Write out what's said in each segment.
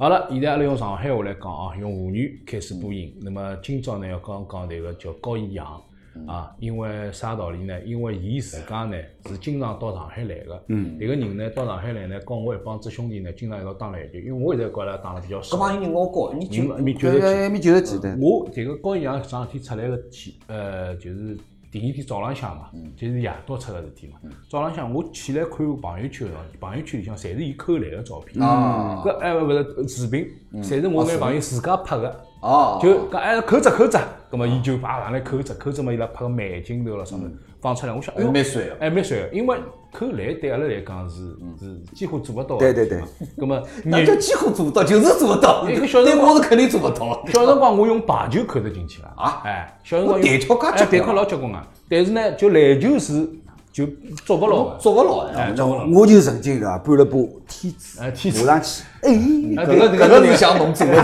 好了，现在阿拉用上海话来讲啊，用沪语开始播音。那么今朝呢要讲讲迭个叫高以阳啊，因为啥道理呢？因为伊自家呢是经常到上海来个。嗯。迭个人呢到上海来呢，跟我一帮子兄弟呢经常一道打篮球，因为我现在觉着打了比较少。搿帮人老高，一米九，一米九十几。一米九十几的。我迭个高以阳上事体出来个天，呃，就是第二天早浪向嘛，就是夜到出个事体嘛。早浪向我起来看朋友圈，朋友圈里向侪是伊扣篮个照片。啊搿哎勿是视频，侪是我眼朋友自家拍个。哦，就搿哎扣着扣着，葛末伊就把上来扣着扣着嘛，伊拉拍个慢镜头了啥物事放出来，我想哎蛮帅个。哎蛮帅个，因为扣篮对阿拉来讲是是几乎做勿到个。对对对。那么那叫几乎做不到，就是做不到。一个小辰光对我是肯定做不到。小辰光我用排球扣得进去了啊哎，小辰光弹跳介哎结棍弹跳老结棍啊，但是呢，就篮球是就捉勿牢个，做不牢呀。哎捉勿牢。我就曾经啊搬了把梯子，哎梯子爬上去，哎，哎搿个搿个是想侬做的，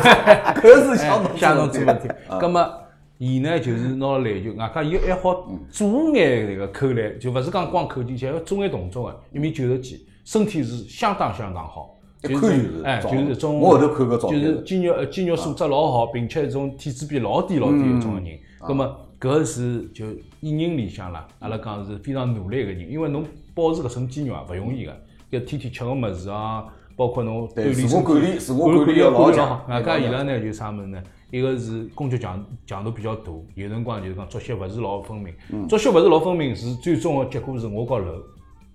搿是想侬哎想侬做做问题。葛末伊呢就是拿了篮球，外加伊还好做眼迭个扣篮，就勿是讲光扣进去，还要做眼动作个，一米九十几，身体是相当相当好。一就看就是哎，就是一种我后头看搿照片就是肌肉呃肌肉素质老好，并且一种体脂比老低老低的一种人。葛末搿是就一人里向啦，阿拉讲是非常努力一个人，因为侬保持搿种肌肉啊勿容易个，要天天吃个物事啊，包括侬锻对自我管理自我管理要要老好。外加伊拉呢就啥物事呢？一个是工作强强度比较大，有辰光就是讲作息勿是老分明。作息勿是老分明，是最终个结果是我告楼，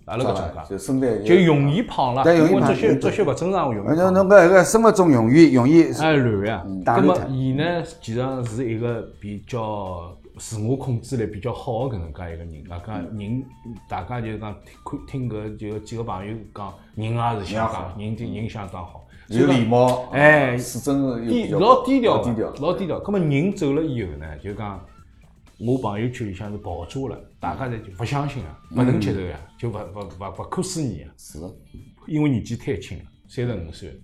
阿拉搿种就讲，身材就容易胖了，因为作息作息勿正常容易呃胖。侬侬搿个生活中容易容易哎，乱呀。打乱脱咁么伊呢，其实是一个比较自我控制力比较好的搿能介一个人。大家人，大家就讲听听搿就几个朋友讲，人也是相当，人人相当好。有礼貌，哎是真的有低老低调，老低调。老低调。咁么人走了以后呢，就讲我朋友圈里向是爆炸了，大家侪就勿相信啊，勿能接受呀，就勿勿勿勿可思议啊。是，因为年纪太轻了，三十五岁，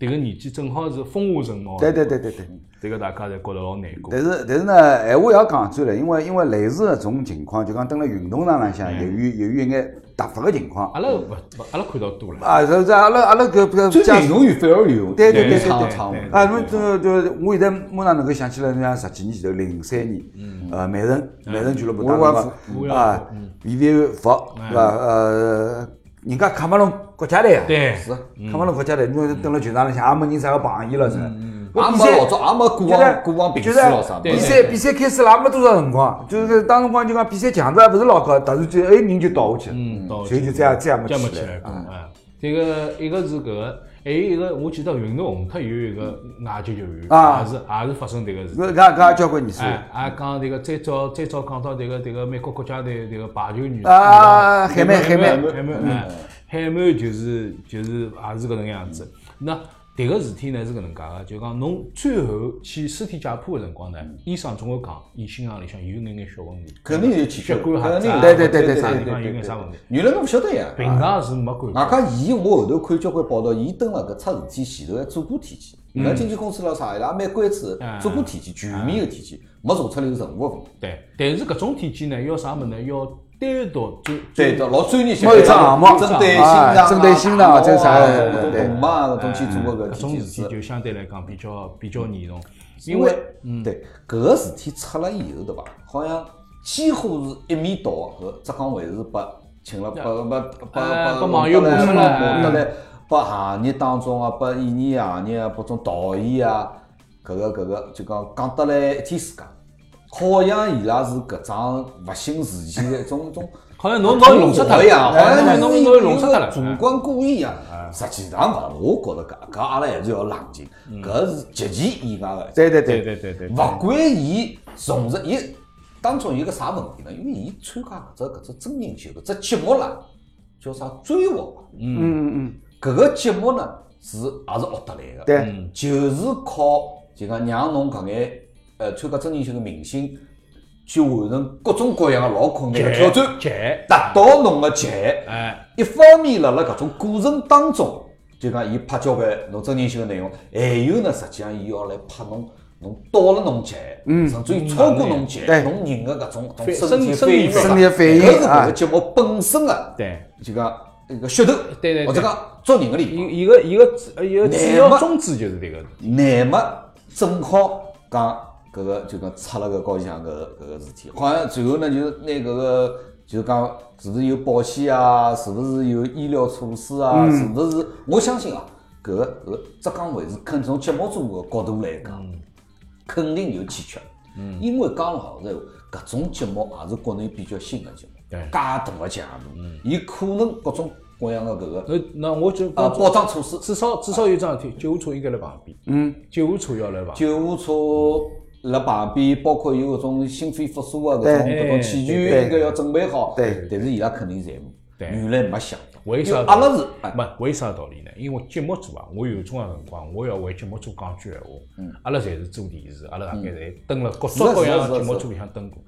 迭个年纪正好是风华正茂。对对对对对。这个大家侪觉得老难过。但是但是呢，闲话也要讲转来，因为因为类似搿种情况，就讲蹲辣运动场浪向，由于由于一眼突发个情况，阿拉勿勿，阿拉看到多了。啊，是是阿拉阿拉搿搿最讲运动员反而有对对对对对啊，侬这就我现在马上能够想起来，像十几年前头，零三年，呃，曼城曼城俱乐部当中啊，维维安福是伐？呃，人家喀麦隆国家队啊，对，是，喀麦隆国家队，侬蹲辣球场里向也没人啥个碰伊了是。也没老早也没过就是往过往评就是书咯啥对比赛比赛开始了也没多少辰光，就是当辰光就讲比赛强度还勿是老高，突然间哎人就倒下去了，嗯，到所以就这样这样没起来。起来过。啊，这个一个是搿个，还有一个我记得运动红特有一个外籍球员，啊。也是也是发生这个事。搿搿交关年数哎，也讲这个最早最早讲到这个这个美国国家队这个排球女啊海曼海海曼。海曼啊，海曼就是就是也是搿能样子。那迭个事体呢是搿能介个，就讲侬最后去尸体解剖个辰光呢，医生总会讲，伊心脏里向有眼眼小问题，肯定有欠缺，血管肯定有对对对对啥对地方有眼啥问题，原来侬勿晓得呀。平常是没感觉。外加伊，我后头看交关报道，伊蹲辣搿出事体前头还做过体检。伊拉经纪公司咾啥，伊拉蛮关注嗯做过体检，全面个体检，没查出来有任何问题。对，但是搿种体检呢，要啥物事呢？要单独就对的，老专业性。某一只项目针对心啊脏啊、针对心脏啊这这啥啥对对对动脉啊搿种去做个搿搿种。事体就相对来讲比较比较严重，因因为嗯对搿个事体出了以后，对伐？好像几乎是一面倒，搿浙江卫视拨请了拨拨拨哎拨拨网友来骂出来骂得来，拨行业当中啊，拨演艺行业啊，拨种导演啊，搿个搿个就讲讲得来一天世界，好像伊拉是搿桩勿幸事件的一种种。好像侬侬弄出脱一样，好像哎侬侬弄死脱了，主观故意啊。实际上勿，我觉着搿搿阿拉还是要冷静，搿是极其意外的。对对对对，对对对，勿管伊从事伊当中有个啥问题呢？因为伊参加搿只搿只真人秀搿只节目啦，叫啥追我吧。嗯嗯嗯，搿个节目呢是也是学得来个，对，就是靠就讲让侬搿眼呃参加真人秀个明星去完成各种各样个老困难个挑战，节，达到侬个极限。哎，一方面辣辣搿种过程当中，就讲伊拍交关侬真人秀个内容，还有呢，实际上伊要来拍侬。侬到了侬极限，嗯甚至于超过侬极限，侬人个搿种身体身反应，身体反应搿是搿啊个节目本身个，对，就讲一个噱头，对对对或者讲捉人个地方。伊伊个伊个主伊个主乃末要宗旨就是迭个。乃末正好讲搿个就讲出了个高以翔搿个搿个事体，好像最后呢就是拿搿个就是讲是勿是有保险啊，是勿是有医疗措施啊，是勿是？我相信啊，搿个搿个浙江卫视肯从节目组个角度来讲，肯定有欠缺。嗯，因为讲老实闲话，搿种节目也是国内比较新个节目，对介大个强度，伊可能各种各样个搿个那那我就啊保障措施。至少至少有桩事体，救护车应该辣旁边。嗯，救护车要辣旁边。救护车辣旁边，包括有搿种心肺复苏啊，搿种对搿种器具应该要准备好。对但是伊拉肯定财务，对原来没想到。为啥？阿拉是哎没为啥道理呢？因为节目组啊，我有种个辰光，我要为节目组讲句闲话。嗯，阿拉侪是做电视，阿拉大概侪蹲辣各式各样个节目组里向蹲过。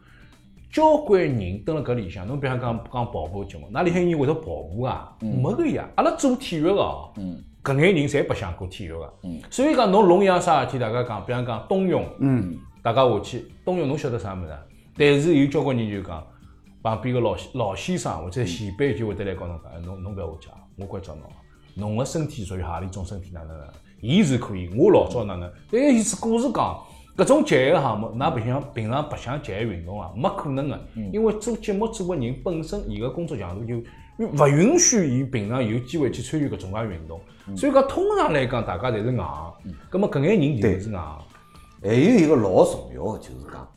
交关人蹲辣搿里向，侬比方讲讲跑步节目，哪里向人会得跑步啊？没个呀！阿拉做体育个哦，搿眼人侪白相过体育个。所以讲侬弄一样啥事体，大家讲，比方讲冬泳，嗯，大家下去冬泳，侬晓得啥物事啊？但是有交关人就讲，旁边个老老先生或者前辈就会得来告侬讲，哎侬侬勿要下去啊，我关照侬啊，侬个身体属于何里种身体哪能哪能？伊是可以，我老早哪能？但是伊是故事讲。搿种极限个项目，㑚白相平常白相极限运动啊，没可能个，因为做节目组个人本身伊个工作强度就勿允许伊平常有机会去参与搿种介运动，所以讲通常来讲，大家侪是硬，葛末搿眼人就是硬。还有一个老重要个就是讲，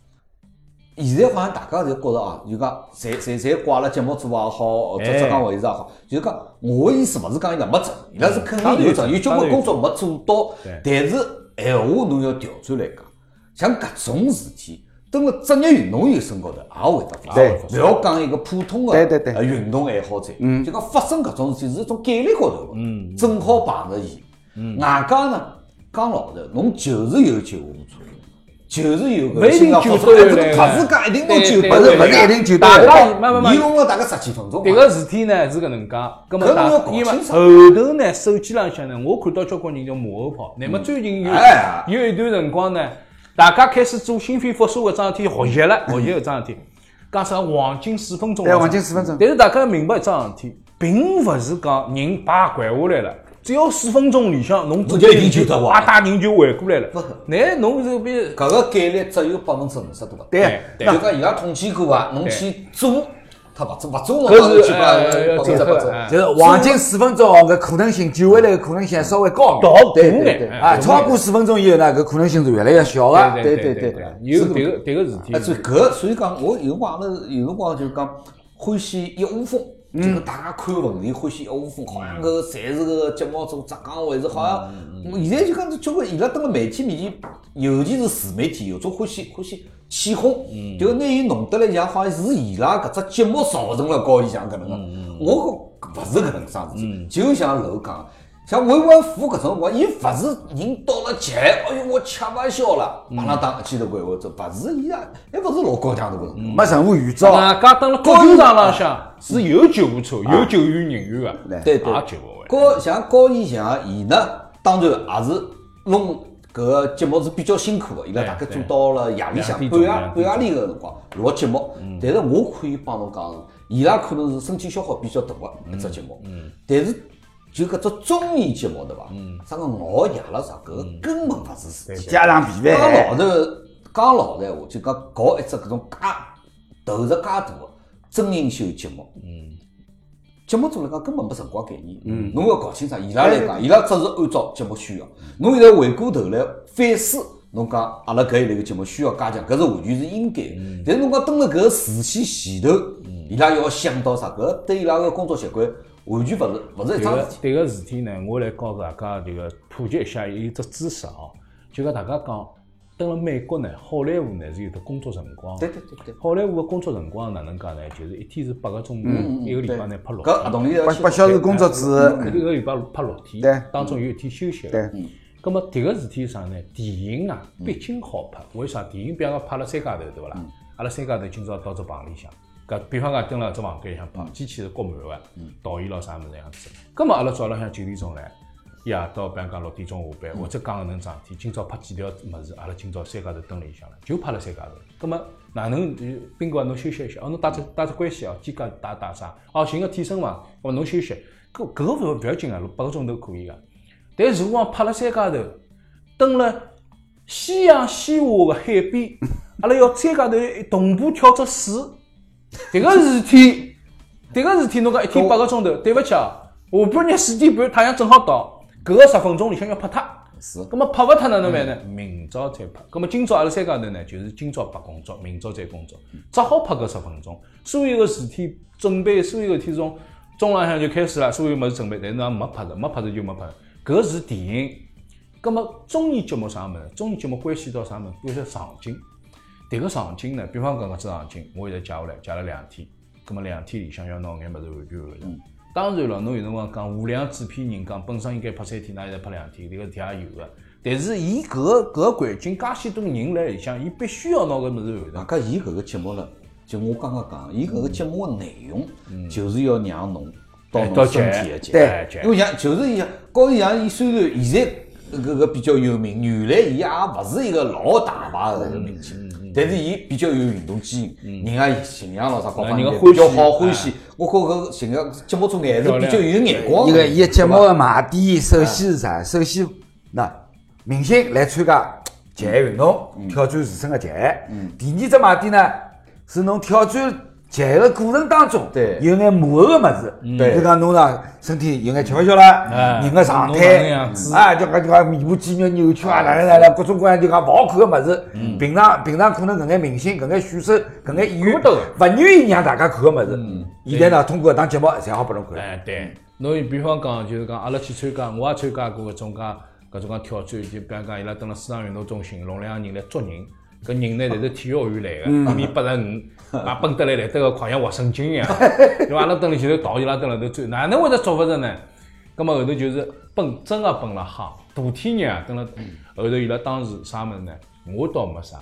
现在好像大家侪觉着啊，就讲侪侪侪挂了节目组也好，或者浙江卫视也好，就是讲我个意思勿是讲伊拉没挣，伊拉是肯定有挣，有交关工作没做到，但是闲话侬要调转来讲，像搿种事体。蹲辣职业运动员身高头也会得发对。生，勿要讲一个普通对对对。个呃运动爱好者，就讲发生搿种事体是一种概率高头个，正好碰着伊。外加呢，讲老实，侬就是有救护车，就是有勿一定救出得回来特殊假一定能救对得回来对不是一定救得大家慢慢慢伊弄了大概十几分钟。嘛。迭个事体呢是搿能介，搿侬要搞因为清楚。后头呢手机浪向呢，我看到交关人叫马后炮。乃末最近有哎有一段辰光呢，大家开始做心肺复苏搿桩事体学习了，学习搿桩事体，讲啥黄金四分钟啊。对黄金四分钟。但是大家要明白一桩事体，并勿是讲人把掼下来了。只要四分钟里向，侬侬就一定救得活啊，大人就回过来了。不。那侬这边搿个概率只有百分之五十多。对就讲伊拉统计过啊，侬去做，他勿做，勿做侬搿是当然去呃要百分之百做。做哎就是黄金四分钟搿可能性救回来的可能性稍微高高眼，对对对，超过四分钟以后呢，搿可能性是越来越小对个。对对对对，有迭个迭个事体哎，。所以搿所以讲，我有辰光阿拉有辰光就讲欢喜一窝蜂，就是大家看问题欢喜一窝蜂，好像搿个侪是搿个节目组浙江卫视，好像现在就讲是交关伊拉蹲辣媒体面前，尤其是自媒体，有种欢喜欢喜起哄，就拿伊弄得来像好像是伊拉搿只节目造成了高以翔搿能。个，我觉勿是搿能桩事体，就像楼讲。像慰安妇搿种辰光，伊勿是人到了极限，哎哟，我吃勿消了，马上打一记头拐回走，勿是伊啊，还勿是老高强度个辰光。没任何预兆，外加登了高球场浪向是有救护车、有救援人员个，对对也救勿回来。高像高以翔，伊呢，当然也是弄搿个节目是比较辛苦个，伊拉大概做到了夜里向半夜半夜里个辰光录节目。但是我可以帮侬讲，伊拉可能是身体消耗比较大个一只节目，但是就搿只综艺节目对伐？啥个熬夜了啥，搿个根本勿是事体。家常便讲饭。老头，讲老实闲话，就讲搞一只搿种介投入介大个真人秀节目，嗯，节目组来讲根本没辰光概念，嗯，侬要搞清爽，伊拉来讲，伊拉只是按照节目需要。侬现在回过头来反思，侬讲阿拉搿一类个节目需要加强，搿是完全是应该的。但是侬讲蹲辣搿个视线前头，伊拉要想到啥？搿对伊拉个工作习惯完全勿是勿是一迭个桩事体。迭个事体呢，我来告大家迭个普及一下有一只知识哦，就讲大家讲，登了美国呢，好莱坞呢是有得工作辰光。对对对对。好莱坞个工作辰光哪能讲呢？就是一天是八个钟头，一个礼拜呢拍六搿合。同里八八小时工作制，一个礼拜拍六天，对当中有一天休息对的。咁么迭个事体是啥呢？电影啊，毕竟好拍。为啥？电影比方讲拍了三家头，对勿啦？阿拉三家头今朝到只棚里向，搿比方讲蹲辣只房间里向拍，机器是国满个，导演咯啥物事样子。咁么阿拉早浪向九点钟来，夜到比方讲六点钟下班，或者讲搿能桩事体，今朝拍几条物事，阿拉今朝三家头蹲辣里向了，就拍了三家头。咁么哪能就宾馆侬休息一下？哦，侬打只打只关系哦，肩胛打打啥？哦，寻个替身嘛，哦侬休息。搿搿个勿勿要紧个，八个钟头可以个。但如果讲拍了三家头，蹲辣夕阳西下个海边，阿拉要三家头同步跳只水，迭个事体，迭个事体侬讲一天八个钟头，对勿起啊，下半日四点半太阳正好到，搿个十分钟里向要拍脱。是，葛末拍勿脱哪能办呢？明朝再拍。葛末今朝阿拉三家头呢，就是今朝拍工作，明朝再工作，只好拍搿十分钟。所有个事体准备，所有个事体从中浪向就开始了，所有物事准备，但是没拍着，没拍着就没拍。搿是电影。葛末综艺节目啥物事？综艺节目关系到啥物事？关系到场景。迭个场景呢，比方讲搿只场景，我现在借下来，借了两天。葛末两天里向要拿眼物事完全完成。当然了，侬有辰光讲无良制片人讲本身应该拍三天，那现在拍两天，迭个事体也有个。但是伊搿个搿个环境，介许多人来里向，伊必须要拿搿物事完成。外加伊搿个节目呢，就我刚刚讲，伊搿个节目个内容，就是要让侬到侬身体个对，因为像就是伊，高伊像伊虽然现在搿个比较有名，原来伊也勿是一个老大牌个个明星。但是伊比较有运动基因，人啊形象咯啥各方面比较好欢喜。我觉搿形象节目组还是比较有眼光。一个伊节目个卖点，首先是啥？首先，那明星来参加极限运动，挑战自身个极限。第二只卖点呢，是侬挑战。在个过程当中，对，有眼幕后个物事，对，就讲侬呢身体有眼吃勿消了，人个状态，啊，就讲就讲面部肌肉扭曲啊，哪能哪能，各种各样就讲勿好看个物事。平常平常可能搿眼明星、搿眼选手、搿眼演员勿愿意让大家看个物事。现在呢，通过搿档节目，侪好拨侬看。哎，对，侬比方讲，就是讲阿拉去参加，我也参加过搿种介搿种介挑战，就比方讲伊拉蹲辣市场运动中心，弄两个人来捉人。搿人呢，侪是体育学院来个，一米八十五，啊，蹦得来来得个好像活神经一样。对伐？阿拉蹲里前头逃，伊拉蹲辣头追，哪能会得捉勿着呢？葛末后头就是奔，真个奔了哈。大天热啊，蹲辣后头伊拉当时啥物事呢？我倒没啥，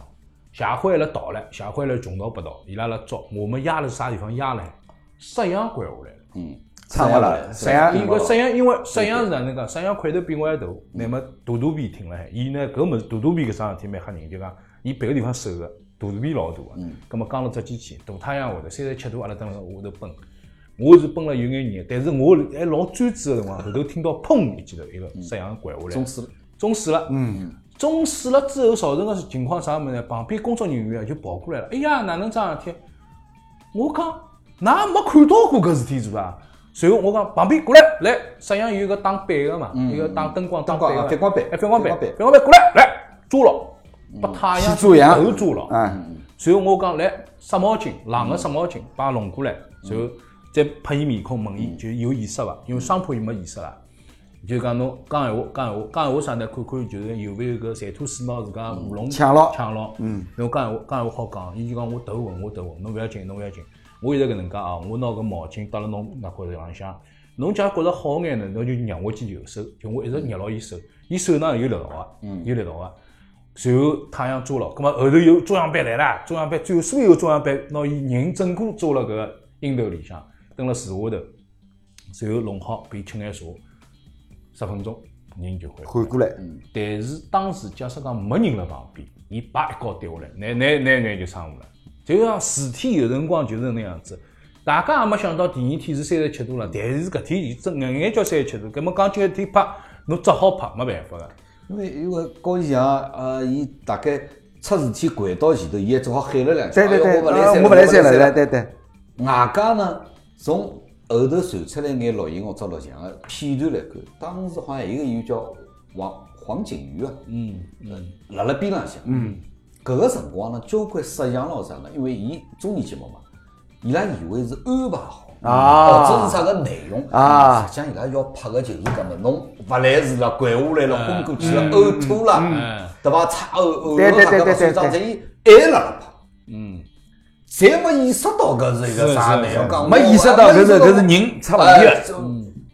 社会辣逃了，社会辣穷逃不逃，伊拉辣捉。我们压了啥地方压了？摄像关下来了。嗯，唱勿了。摄像，因为摄像，因为摄像是哪能讲？摄像块头比我还大，乃末大肚皮挺了海。伊呢，搿物事大肚皮搿桩事体蛮吓人，就讲。伊别个地方瘦个，肚皮老大个，葛末讲了只机器，大太阳下头三十七度，阿拉蹲辣下头奔，我是奔了有眼热，但是我还老专注个辰光，后头听到砰一记头，一个摄像关下来，中暑了，中暑了，嗯，中暑了之后造成个情况啥物事呢？旁边工作人员就跑过来了，哎呀，哪能桩事体？我讲，㑚没看到过搿事体是伐？随后我讲旁边过来，来，摄像有个打板个嘛，一个打灯光、打板个反光板，哎，反光板，反光板过来，来抓牢。把太阳头抓牢，嗯，随后我讲来湿毛巾，冷个湿毛巾把弄过来，随后再拍伊面孔问伊，就有意识伐？因为双破伊没意识啦，就讲侬讲闲话，讲闲话，讲闲话啥呢？看看就是有没有个馋吐水毛自家喉咙抢牢，抢牢，嗯，侬讲闲话，讲闲话好讲，伊就讲我头昏，我头昏，侬勿要紧，侬勿要紧，我现在搿能介啊，我拿个毛巾搭辣侬那块头浪向，侬假觉着好眼呢，侬就让我去右手，就我一直捏牢伊手，伊手上有力道啊，嗯，有力道个。随后太阳抓牢，葛末后头有中央班来了，中央班最后所有中央班拿伊人整个抓辣搿个阴头里向，蹲辣树下头，随后弄好伊吃眼茶，十分钟人就会缓过来。但是当时假设讲没人辣旁边，伊叭一跤跌下来，那那那眼就伤误了。就像事体有辰光就是那样子，大家也没想到第二天是三十七度了，但是搿天伊真硬硬叫三十七度，葛末讲今天拍，侬只好拍，没办法个。因为因为高以翔，呃，伊大概出事体掼到前头，伊还只好喊了两句，对对对，我勿来三了，对对对。外加呢，从后头传出来眼录音或者录像个片段来看，当时好像有个演员叫黄黄景瑜啊，嗯嗯，辣辣边浪向，嗯，搿个辰光呢，交关摄像咯啥呢，因为伊综艺节目嘛，伊拉以为是安排好。啊，或者是啥个内容？啊？实际上伊拉要拍个就是搿么，侬勿来事了，掼下来了，昏过去了，呕吐了，对伐？擦呕呕了，搿个所以讲，伊还辣辣拍，嗯，侪没意识到搿是一个啥内容，讲没意识到搿是搿是人出问题了，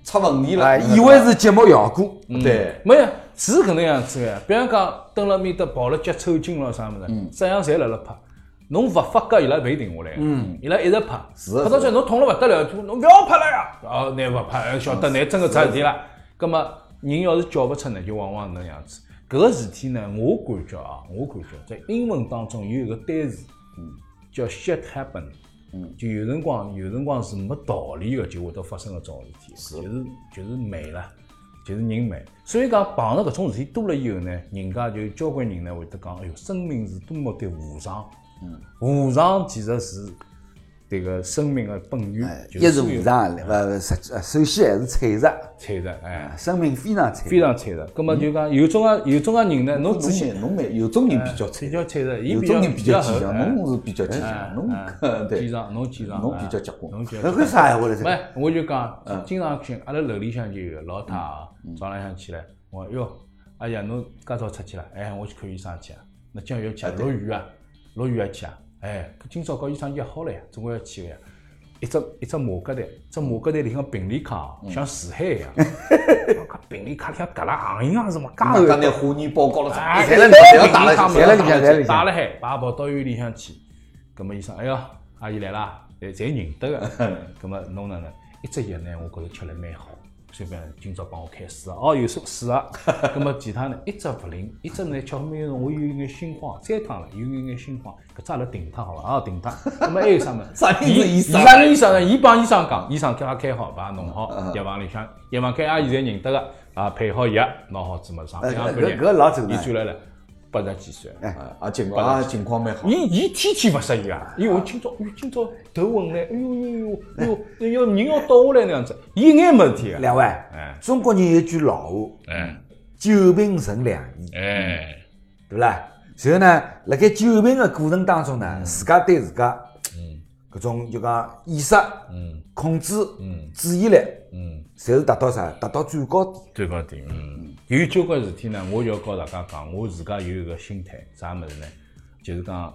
出问题了，以为是节目效果，对，没有是搿能样子个。比方讲，蹲辣面搭跑了脚抽筋了啥物事，摄像侪辣辣拍。侬勿发觉伊拉勿停下来，嗯，伊拉一直拍，拍到最后侬痛了勿得了，侬勿要拍了呀！哦，乃勿拍，晓得乃真个出事体了。葛末人要是叫勿出呢，就往往能样子。搿个事体呢，我感觉啊，我感觉在英文当中有一个单词，嗯，叫 shit happen。嗯，就有辰光有辰光是没道理个，就会得发生搿种事体，就是就是美了，就是人美。所以讲碰着搿种事体多了以后呢，人家就交关人呢会得讲，哎哟，生命是多么的无常。嗯，无常其实是。这个生命的本源，一是无常，勿，实际首先还是脆弱，脆弱，哎，生命非常脆，非常脆弱。那么就讲有种啊，有种啊人呢，侬仔细侬没有种人比较脆，比较脆弱，有种人比较坚强，侬是比较坚强，侬 对，坚强，侬坚强，侬比较结棍。那为啥闲话嘞？没，我就讲，经常性，阿拉楼里向就有老太啊，早浪向起来，我哟，哎呀，侬介早出去了，哎，我去看医生去啊，那今要去啊，落雨啊，落雨还去啊。哎，今朝跟医生约好了呀，总归要去个呀。一只一只马格台，只马格台里向病历卡像死海一样。病历卡像隔了行一样是嘛？刚刚那化验报告了，侪了里向，在了里向，在了里向，打了海，把跑到医院里向去。葛么医生，哎哟，阿姨来啦，侪侪认得个。葛么侬哪能？一只药呢，我觉着吃了蛮好。随便今朝帮我开水啊，哦，有说水啊，那么其他呢，一只不灵，一只呢，吃后面我有一眼心慌，三趟了，有一眼心慌，搿只阿拉停脱好了啊，停脱。那么还有啥么？医生？啥人医生呢？伊帮医生讲，医生给他开好，把它弄好，药房里向，药房开阿现在认得个，啊，配好药，拿好子么上，两个月，搿老伊转来了。八十几岁，哎，啊情况啊情况蛮好。伊伊天天勿适意啊，伊为今朝，哟今朝头昏嘞，哎呦呦呦，哎呦，人要倒下来那样子，伊一眼没事体啊。两位，哎，中国人有句老话，哎，久病成良医，哎，对不啦？然后呢，辣盖久病的过程当中呢，自家对自家，嗯，搿种就讲意识，嗯，控制，嗯，注意力，嗯，侪是达到啥？达到最高点。最高点，嗯。有交关事体呢，我就要告大家讲，我自家有一个心态，啥物事呢？就是讲，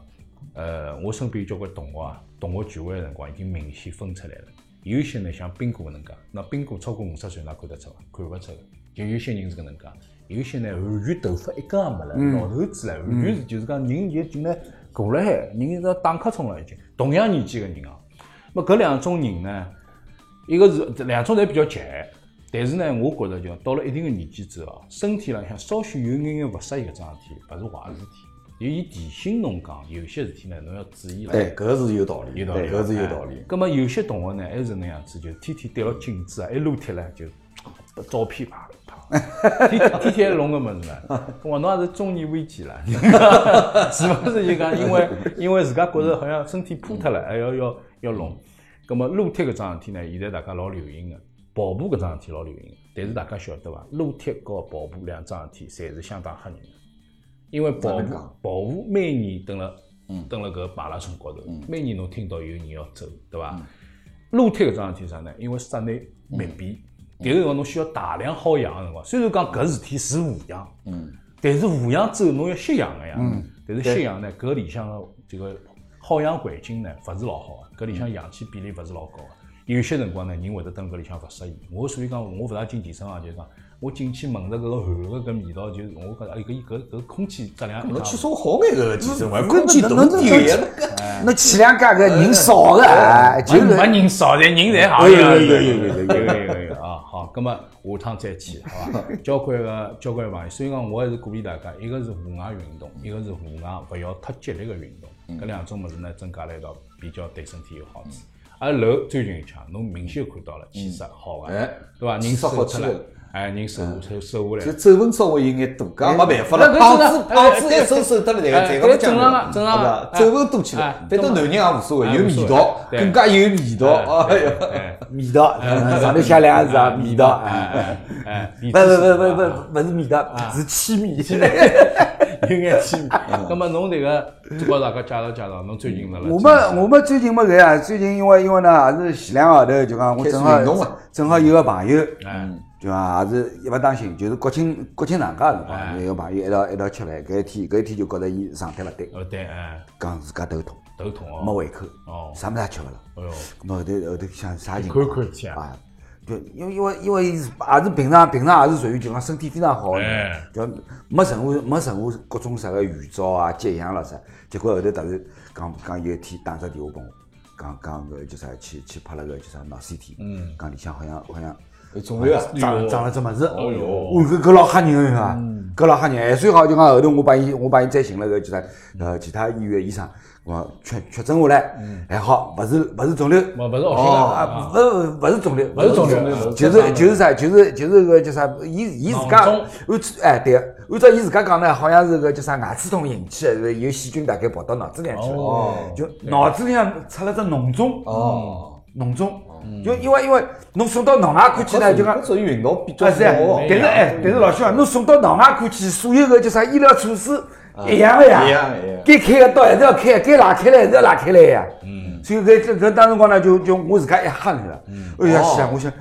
呃，我身边有交关同学啊，同学聚会的辰光已经明显分出来了。有些呢像斌哥搿能介，那斌哥超过五十岁，哪看得出伐？看勿出个。就有些人是搿能介，有些呢完全头发一根也没了，老头子了，完全是就是讲人就进来过了海，人是打瞌冲了已经。同样年纪个人啊，么搿两种人呢，一个是两种侪比较急。但是呢，我觉着就到了一定的年纪之后，身体浪向稍许有眼眼勿适意搿桩事体，勿是坏事体。就伊提醒侬讲，有些事体呢，侬要注意了。对，搿是有道理，有道理，搿是有道理。葛末有些同学呢，还是那样子，就天天对牢镜子啊，一撸贴呢，就照片拍拍，天天天弄个物事唻。我侬也是中年危机了，是勿是？就讲因为因为自家觉着好像身体破脱了，还要要要弄。葛末撸贴搿桩事体呢，现在大家老流行个。跑步搿桩事体老流行，但是大家晓得伐？撸铁和跑步两桩事体，侪是相当吓人的。因为跑步，跑步每年蹲了，蹲了搿马拉松高头，每年侬听到有人要走，对伐？撸铁搿桩事体啥呢？因为室内密闭，迭个辰光侬需要大量耗氧个辰光。虽然讲搿事体是无氧，嗯，但是无氧之后侬要吸氧个呀，嗯，但是吸氧呢，搿里向个这个耗氧环境呢，勿是老好个，搿里向氧气比例勿是老高个。有些辰光呢，人会得蹲搿里向勿适应。我所以讲，我勿大进健身房，就是讲，我进去闻着搿个汗个搿味道，就是我觉着，哎，搿搿搿空气质量。侬去送好眼个健身房，空气都是油烟那前两家搿人少个，就没人少，侪人侪好。有有有有有有有有有啊！好，葛末下趟再去，好吧？交关个交关朋友，所以讲，我还是鼓励大家，一个是户外运动，一个是户外勿要太激烈个运动，搿两种物事呢，增加了一道比较对身体有好处。而楼最近一抢，侬明显看到了气色好个，对伐？人瘦好出来，哎，人瘦瘦瘦下来，就皱纹稍微有眼多，搿没办法了。胖子胖子一瘦瘦得了，这个这个正常个，正常个，皱纹多起来，反正男人也无所谓，有味道，更加有味道。哎哟，味道，上头写两个字啊，味道，哎哎，不不不不不，勿是味道，是气味。有眼气味。那么侬这个，就帮大家介绍介绍，侬最近了？我们我们最近没搿样，最近因为因为呢，也是前两个号头就讲我正好正好有个朋友，嗯，就讲也是一勿当心，就是国庆国庆长假辰光，有个朋友一道一道吃饭，搿一天搿一天就觉着伊状态勿对，勿对，哎，讲自家头痛，头痛哦，没胃口，哦，啥物事也吃勿了，哎哟，后头后头想啥情况？看看啊。就因为因为因为也是平常平常也是属于就讲身体非常好个人，就没任何没任何各种啥个预兆啊、迹象了啥。结果后头突然讲讲有一天打只电话拨我，讲讲个叫啥去去拍了个叫啥脑 CT，讲里向好像好像肿瘤啊，长长了只么子，哦哟我搿搿老吓人个啊，搿老吓人。还算好，就讲后头我帮伊，我帮伊再寻了个就啥呃其他医院医生，我确确诊下来，还好，勿是勿是肿瘤，勿勿是恶性的啊，啊，勿勿勿是肿瘤，勿是肿瘤。就是就是啥，就是就是个叫啥，伊伊自家囊按哎对，按照伊自家讲呢，好像是个叫啥牙齿痛引起的，有细菌大概跑到脑子里向去了，哦。就脑子里向出了只脓肿，哦，脓肿，就因为因为侬送到脑外科去呢，就讲搿。属于运动比较啊是但是哎，但是老兄啊，侬送到脑外科去，所有个叫啥医疗措施一样个呀，一样一样。该开个刀还是要开，该拉开来还是要拉开来呀。嗯，所以搿搿搿当辰光呢，就就我自家一吓去了。嗯，哎呀，想我想，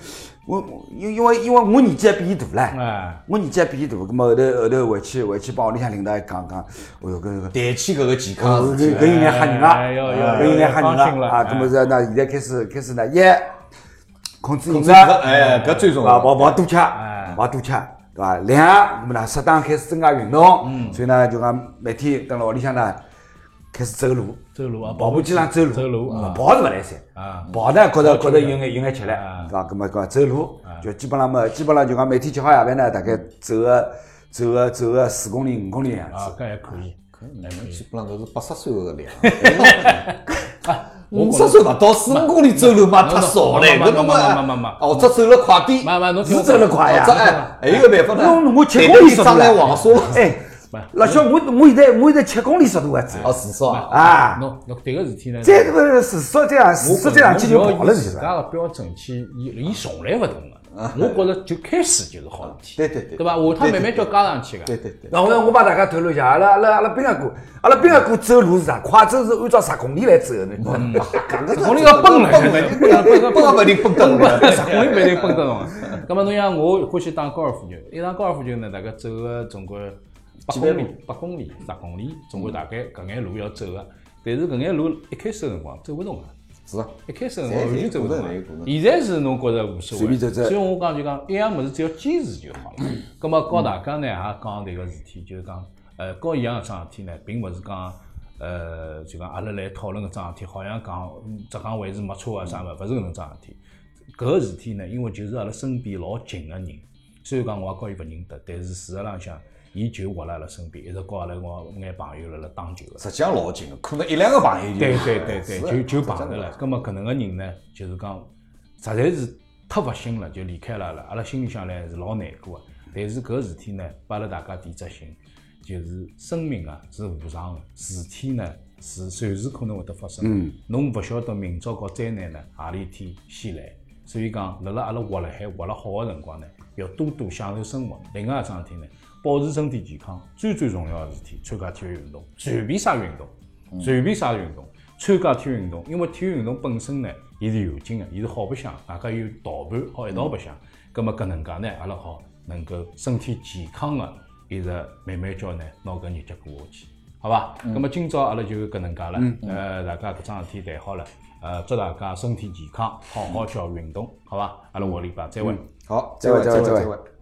我我因因为因为我年纪还比伊大唻，哎，我年纪还比伊大，咁么后头后头回去回去帮屋里向领导一讲讲，哎哟搿搿。谈起搿个健康搿搿有眼吓人了，搿有眼吓人了啊！咁么是那现在开始开始呢，一控制饮食，哎搿最重要啊，勿勿多吃，哎勿多吃，对伐？两，咁么呢，适当开始增加运动，所以呢，就讲每天蹲辣屋里向呢，开始走路，走路啊，跑步机上走路，走路啊，啊跑是勿来三，啊，跑呢觉着觉着有眼有眼吃力，啊对伐？葛么讲走路，就基本上么，基本上就讲每天吃好夜饭呢，大概走个走个走个四公里五公里样子。啊，搿还可以。那侬基本上都是八十岁个量。我五十岁勿到四五公里走路嘛，太少了。搿侬没没没没没没哦，这走了快点，是走了快呀哎，还有个办法呢。侬我七台公里速度里长来了黄沙了。哎，老小，我我现在我现在七公里速度啊走哦，至少啊。啊，侬侬迭个事体呢？再不是时速这样，时速这样去就跑了，是吧？自家个标准去，伊伊从来勿同个。我觉着就开始就是好事体，对对对对伐？下趟慢慢叫加上去个。对对对。那我我帮大家透露一下，阿拉阿拉阿拉兵哥哥，阿拉兵哥哥走路是啥？快走是按照十公里来走的，侬知道吗？搿公里要奔了，奔了，奔了，奔了，奔了，勿一定奔得动了。十公里不一定奔得动。那么侬像我欢喜打高尔夫球，一场高尔夫球呢，大概走个总归八公里、八公里、十公里，总归大概搿眼路要走个。但是搿眼路一开始个辰光走勿动个。是啊，一开始辰光完全走勿动侪有可能现在是侬觉着无所谓，随便走走所以我讲就讲一样物事，只要坚持就好了。咁么告大家呢也讲迭个事体，就是讲呃告一样一桩事体呢，并勿是讲呃就讲阿拉来讨论搿桩事体，好像讲嗯浙江卫视没错啊啥物，勿是搿能桩事体。搿个事体呢，因为就是阿拉身边老近个人，虽然讲我也告伊勿认得，但是事实浪向，伊就活辣阿拉身边，一直告阿拉我眼朋友辣辣打球个。实际上老近个，可能一两个朋友就。对对对对，就就碰着了。葛末搿能个人呢，就是讲实在是太勿幸了，就离开了阿拉。阿拉心里向来是老难过个。但是搿个事体呢，拨阿拉大家提只醒，就是生命啊是无常个，事体呢是随时可能会得发生。嗯，侬勿晓得明朝和灾难呢何里天先来。所以讲，辣辣阿拉活辣海活了好个辰光呢，要多多享受生活。另外一桩事体呢，保持身体健康，最最重要个事体，参加体育运动，随便啥运动。随便啥运动，参加体育运动，因为体育运动本身呢，伊是有劲个，伊是好白相，大家有同伴好一道白相。葛么搿能介呢，阿拉好能够身体健康个，一直慢慢叫呢，拿搿日脚过下去，好伐？葛么今朝阿拉就搿能介了，呃，大家搿桩事体谈好了，呃，祝大家身体健康，好好叫运动，好伐？阿拉下个礼拜再会。好，再会再会再会。